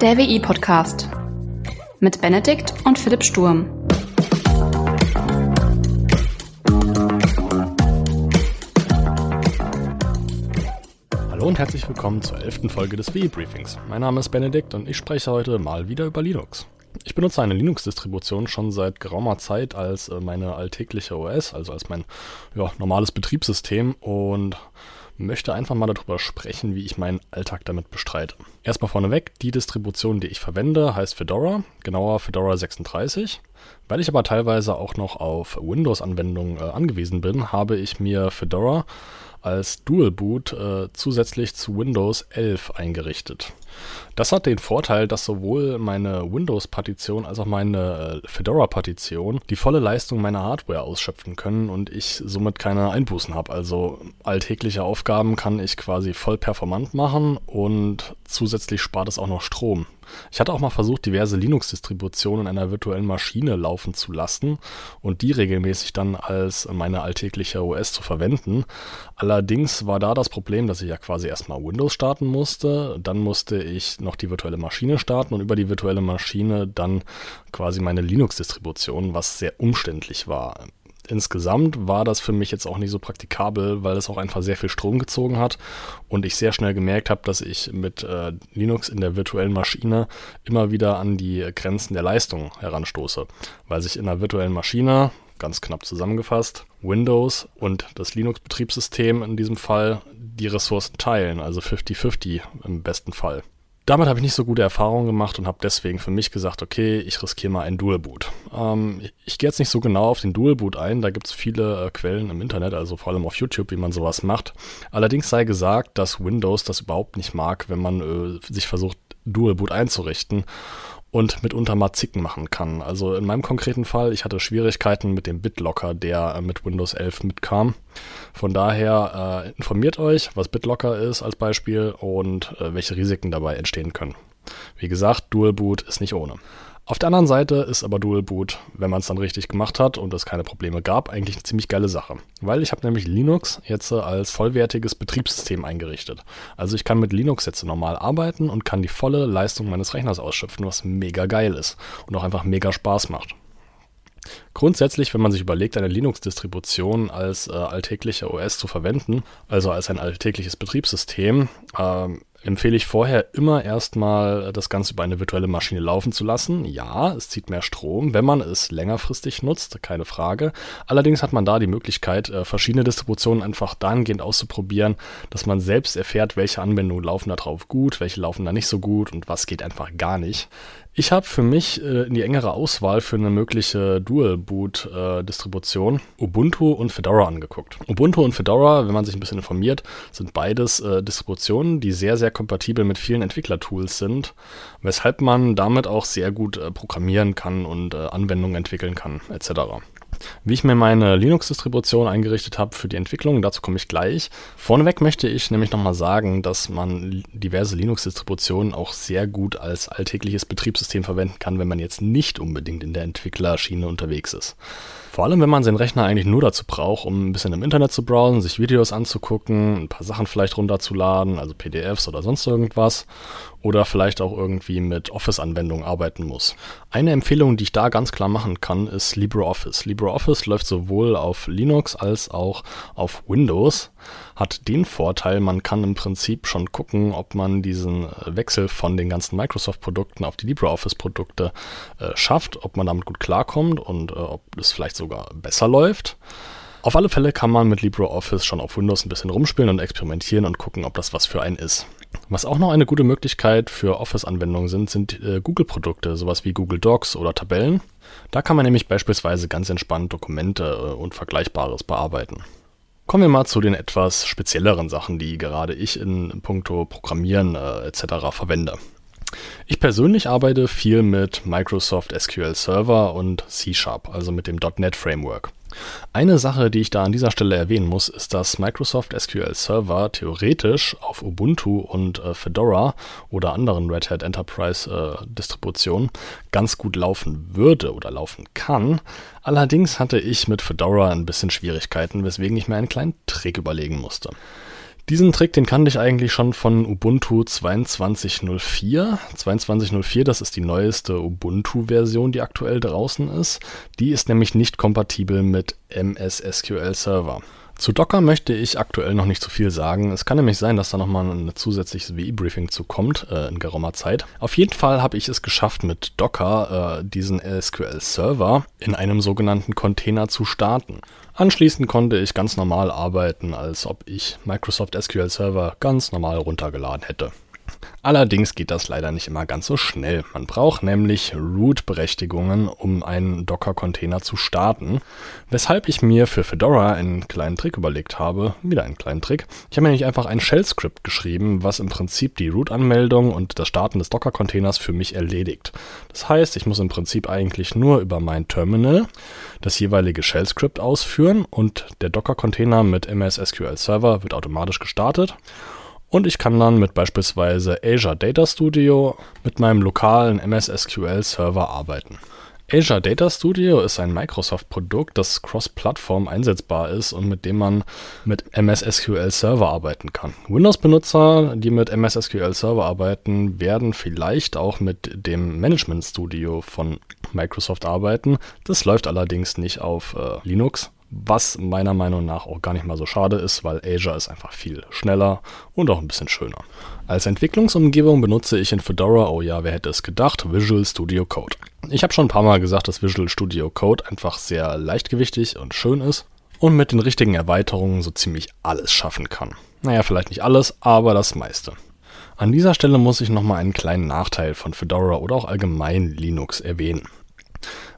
Der WI-Podcast mit Benedikt und Philipp Sturm. Hallo und herzlich willkommen zur elften Folge des WI-Briefings. Mein Name ist Benedikt und ich spreche heute mal wieder über Linux. Ich benutze eine Linux-Distribution schon seit geraumer Zeit als äh, meine alltägliche OS, also als mein ja, normales Betriebssystem und möchte einfach mal darüber sprechen, wie ich meinen Alltag damit bestreite. Erstmal vorneweg, die Distribution, die ich verwende, heißt Fedora, genauer Fedora 36. Weil ich aber teilweise auch noch auf Windows-Anwendungen äh, angewiesen bin, habe ich mir Fedora als Dual Boot äh, zusätzlich zu Windows 11 eingerichtet. Das hat den Vorteil, dass sowohl meine Windows-Partition als auch meine äh, Fedora-Partition die volle Leistung meiner Hardware ausschöpfen können und ich somit keine Einbußen habe. Also alltägliche Aufgaben kann ich quasi voll performant machen und zusätzlich spart es auch noch Strom. Ich hatte auch mal versucht, diverse Linux-Distributionen in einer virtuellen Maschine laufen zu lassen und die regelmäßig dann als meine alltägliche OS zu verwenden. Allerdings war da das Problem, dass ich ja quasi erstmal Windows starten musste, dann musste ich noch die virtuelle Maschine starten und über die virtuelle Maschine dann quasi meine Linux-Distribution, was sehr umständlich war insgesamt war das für mich jetzt auch nicht so praktikabel, weil es auch einfach sehr viel Strom gezogen hat und ich sehr schnell gemerkt habe, dass ich mit äh, Linux in der virtuellen Maschine immer wieder an die Grenzen der Leistung heranstoße, weil sich in der virtuellen Maschine ganz knapp zusammengefasst, Windows und das Linux-Betriebssystem in diesem Fall die Ressourcen teilen, also 50-50 im besten Fall. Damit habe ich nicht so gute Erfahrungen gemacht und habe deswegen für mich gesagt, okay, ich riskiere mal ein Dual Boot. Ähm, ich gehe jetzt nicht so genau auf den Dual Boot ein, da gibt es viele äh, Quellen im Internet, also vor allem auf YouTube, wie man sowas macht. Allerdings sei gesagt, dass Windows das überhaupt nicht mag, wenn man äh, sich versucht, Dual Boot einzurichten und mitunter mal Zicken machen kann. Also in meinem konkreten Fall, ich hatte Schwierigkeiten mit dem BitLocker, der äh, mit Windows 11 mitkam. Von daher äh, informiert euch, was BitLocker ist als Beispiel und äh, welche Risiken dabei entstehen können. Wie gesagt, Dual Boot ist nicht ohne. Auf der anderen Seite ist aber Dual Boot, wenn man es dann richtig gemacht hat und es keine Probleme gab, eigentlich eine ziemlich geile Sache. Weil ich habe nämlich Linux jetzt als vollwertiges Betriebssystem eingerichtet. Also ich kann mit Linux jetzt normal arbeiten und kann die volle Leistung meines Rechners ausschöpfen, was mega geil ist und auch einfach mega Spaß macht. Grundsätzlich, wenn man sich überlegt, eine Linux-Distribution als äh, alltägliche OS zu verwenden, also als ein alltägliches Betriebssystem, äh, empfehle ich vorher immer erstmal das Ganze über eine virtuelle Maschine laufen zu lassen. Ja, es zieht mehr Strom, wenn man es längerfristig nutzt, keine Frage. Allerdings hat man da die Möglichkeit, äh, verschiedene Distributionen einfach dahingehend auszuprobieren, dass man selbst erfährt, welche Anwendungen laufen da drauf gut, welche laufen da nicht so gut und was geht einfach gar nicht. Ich habe für mich äh, in die engere Auswahl für eine mögliche Dual-Boot-Distribution äh, Ubuntu und Fedora angeguckt. Ubuntu und Fedora, wenn man sich ein bisschen informiert, sind beides äh, Distributionen, die sehr, sehr kompatibel mit vielen Entwicklertools sind, weshalb man damit auch sehr gut äh, programmieren kann und äh, Anwendungen entwickeln kann, etc. Wie ich mir meine Linux-Distribution eingerichtet habe für die Entwicklung, dazu komme ich gleich. Vorneweg möchte ich nämlich nochmal sagen, dass man diverse Linux-Distributionen auch sehr gut als alltägliches Betriebssystem verwenden kann, wenn man jetzt nicht unbedingt in der Entwicklerschiene unterwegs ist. Vor allem, wenn man seinen Rechner eigentlich nur dazu braucht, um ein bisschen im Internet zu browsen, sich Videos anzugucken, ein paar Sachen vielleicht runterzuladen, also PDFs oder sonst irgendwas, oder vielleicht auch irgendwie mit Office-Anwendungen arbeiten muss. Eine Empfehlung, die ich da ganz klar machen kann, ist LibreOffice. LibreOffice läuft sowohl auf Linux als auch auf Windows hat den Vorteil, man kann im Prinzip schon gucken, ob man diesen äh, Wechsel von den ganzen Microsoft-Produkten auf die LibreOffice-Produkte äh, schafft, ob man damit gut klarkommt und äh, ob es vielleicht sogar besser läuft. Auf alle Fälle kann man mit LibreOffice schon auf Windows ein bisschen rumspielen und experimentieren und gucken, ob das was für einen ist. Was auch noch eine gute Möglichkeit für Office-Anwendungen sind, sind äh, Google-Produkte, sowas wie Google Docs oder Tabellen. Da kann man nämlich beispielsweise ganz entspannt Dokumente äh, und Vergleichbares bearbeiten. Kommen wir mal zu den etwas spezielleren Sachen, die gerade ich in puncto Programmieren äh, etc. verwende. Ich persönlich arbeite viel mit Microsoft SQL Server und C Sharp, also mit dem .NET Framework. Eine Sache, die ich da an dieser Stelle erwähnen muss, ist, dass Microsoft SQL Server theoretisch auf Ubuntu und äh, Fedora oder anderen Red Hat Enterprise äh, Distributionen ganz gut laufen würde oder laufen kann. Allerdings hatte ich mit Fedora ein bisschen Schwierigkeiten, weswegen ich mir einen kleinen Trick überlegen musste. Diesen Trick, den kannte ich eigentlich schon von Ubuntu 22.04. 22.04, das ist die neueste Ubuntu-Version, die aktuell draußen ist. Die ist nämlich nicht kompatibel mit MS SQL Server. Zu Docker möchte ich aktuell noch nicht so viel sagen. Es kann nämlich sein, dass da nochmal ein zusätzliches WI-Briefing zu kommt äh, in geraumer Zeit. Auf jeden Fall habe ich es geschafft, mit Docker äh, diesen SQL-Server in einem sogenannten Container zu starten. Anschließend konnte ich ganz normal arbeiten, als ob ich Microsoft SQL Server ganz normal runtergeladen hätte. Allerdings geht das leider nicht immer ganz so schnell. Man braucht nämlich Root-Berechtigungen, um einen Docker-Container zu starten. Weshalb ich mir für Fedora einen kleinen Trick überlegt habe. Wieder einen kleinen Trick. Ich habe nämlich einfach ein Shell-Script geschrieben, was im Prinzip die Root-Anmeldung und das Starten des Docker-Containers für mich erledigt. Das heißt, ich muss im Prinzip eigentlich nur über mein Terminal das jeweilige Shell-Script ausführen und der Docker-Container mit MS SQL Server wird automatisch gestartet. Und ich kann dann mit beispielsweise Azure Data Studio mit meinem lokalen MS SQL Server arbeiten. Azure Data Studio ist ein Microsoft-Produkt, das cross-Plattform einsetzbar ist und mit dem man mit MS SQL Server arbeiten kann. Windows-Benutzer, die mit MS SQL Server arbeiten, werden vielleicht auch mit dem Management Studio von Microsoft arbeiten. Das läuft allerdings nicht auf äh, Linux, was meiner Meinung nach auch gar nicht mal so schade ist, weil Azure ist einfach viel schneller und auch ein bisschen schöner. Als Entwicklungsumgebung benutze ich in Fedora, oh ja, wer hätte es gedacht, Visual Studio Code. Ich habe schon ein paar Mal gesagt, dass Visual Studio Code einfach sehr leichtgewichtig und schön ist und mit den richtigen Erweiterungen so ziemlich alles schaffen kann. Naja, vielleicht nicht alles, aber das meiste. An dieser Stelle muss ich nochmal einen kleinen Nachteil von Fedora oder auch allgemein Linux erwähnen.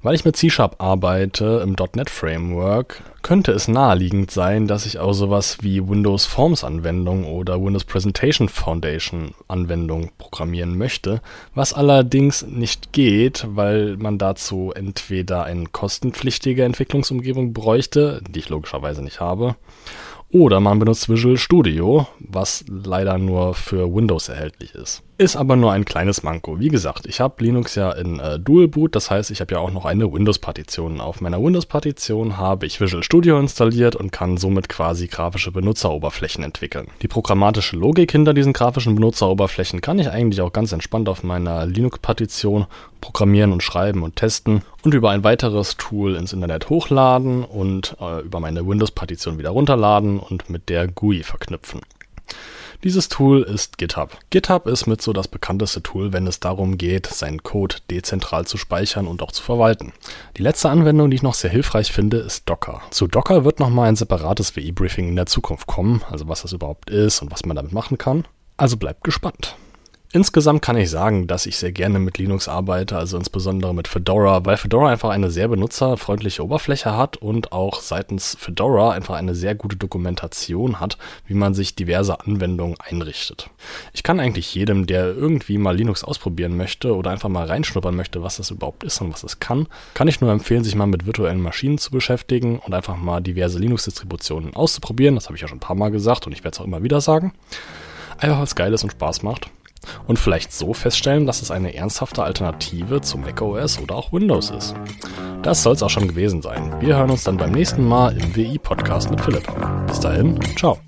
Weil ich mit C-Sharp arbeite im .NET Framework, könnte es naheliegend sein, dass ich auch sowas wie Windows Forms Anwendung oder Windows Presentation Foundation Anwendung programmieren möchte, was allerdings nicht geht, weil man dazu entweder eine kostenpflichtige Entwicklungsumgebung bräuchte, die ich logischerweise nicht habe, oder man benutzt Visual Studio, was leider nur für Windows erhältlich ist. Ist aber nur ein kleines Manko. Wie gesagt, ich habe Linux ja in äh, Dual Boot, das heißt, ich habe ja auch noch eine Windows-Partition. Auf meiner Windows-Partition habe ich Visual Studio installiert und kann somit quasi grafische Benutzeroberflächen entwickeln. Die programmatische Logik hinter diesen grafischen Benutzeroberflächen kann ich eigentlich auch ganz entspannt auf meiner Linux-Partition programmieren und schreiben und testen und über ein weiteres Tool ins Internet hochladen und äh, über meine Windows-Partition wieder runterladen und mit der GUI verknüpfen. Dieses Tool ist GitHub. GitHub ist mit so das bekannteste Tool, wenn es darum geht, seinen Code dezentral zu speichern und auch zu verwalten. Die letzte Anwendung, die ich noch sehr hilfreich finde, ist Docker. Zu Docker wird nochmal ein separates WI-Briefing in der Zukunft kommen, also was das überhaupt ist und was man damit machen kann. Also bleibt gespannt. Insgesamt kann ich sagen, dass ich sehr gerne mit Linux arbeite, also insbesondere mit Fedora, weil Fedora einfach eine sehr benutzerfreundliche Oberfläche hat und auch seitens Fedora einfach eine sehr gute Dokumentation hat, wie man sich diverse Anwendungen einrichtet. Ich kann eigentlich jedem, der irgendwie mal Linux ausprobieren möchte oder einfach mal reinschnuppern möchte, was das überhaupt ist und was es kann, kann ich nur empfehlen, sich mal mit virtuellen Maschinen zu beschäftigen und einfach mal diverse Linux-Distributionen auszuprobieren. Das habe ich ja schon ein paar Mal gesagt und ich werde es auch immer wieder sagen. Einfach weil es geil ist und Spaß macht und vielleicht so feststellen, dass es eine ernsthafte Alternative zu macOS oder auch Windows ist. Das soll es auch schon gewesen sein. Wir hören uns dann beim nächsten Mal im WI-Podcast mit Philipp. Bis dahin, ciao.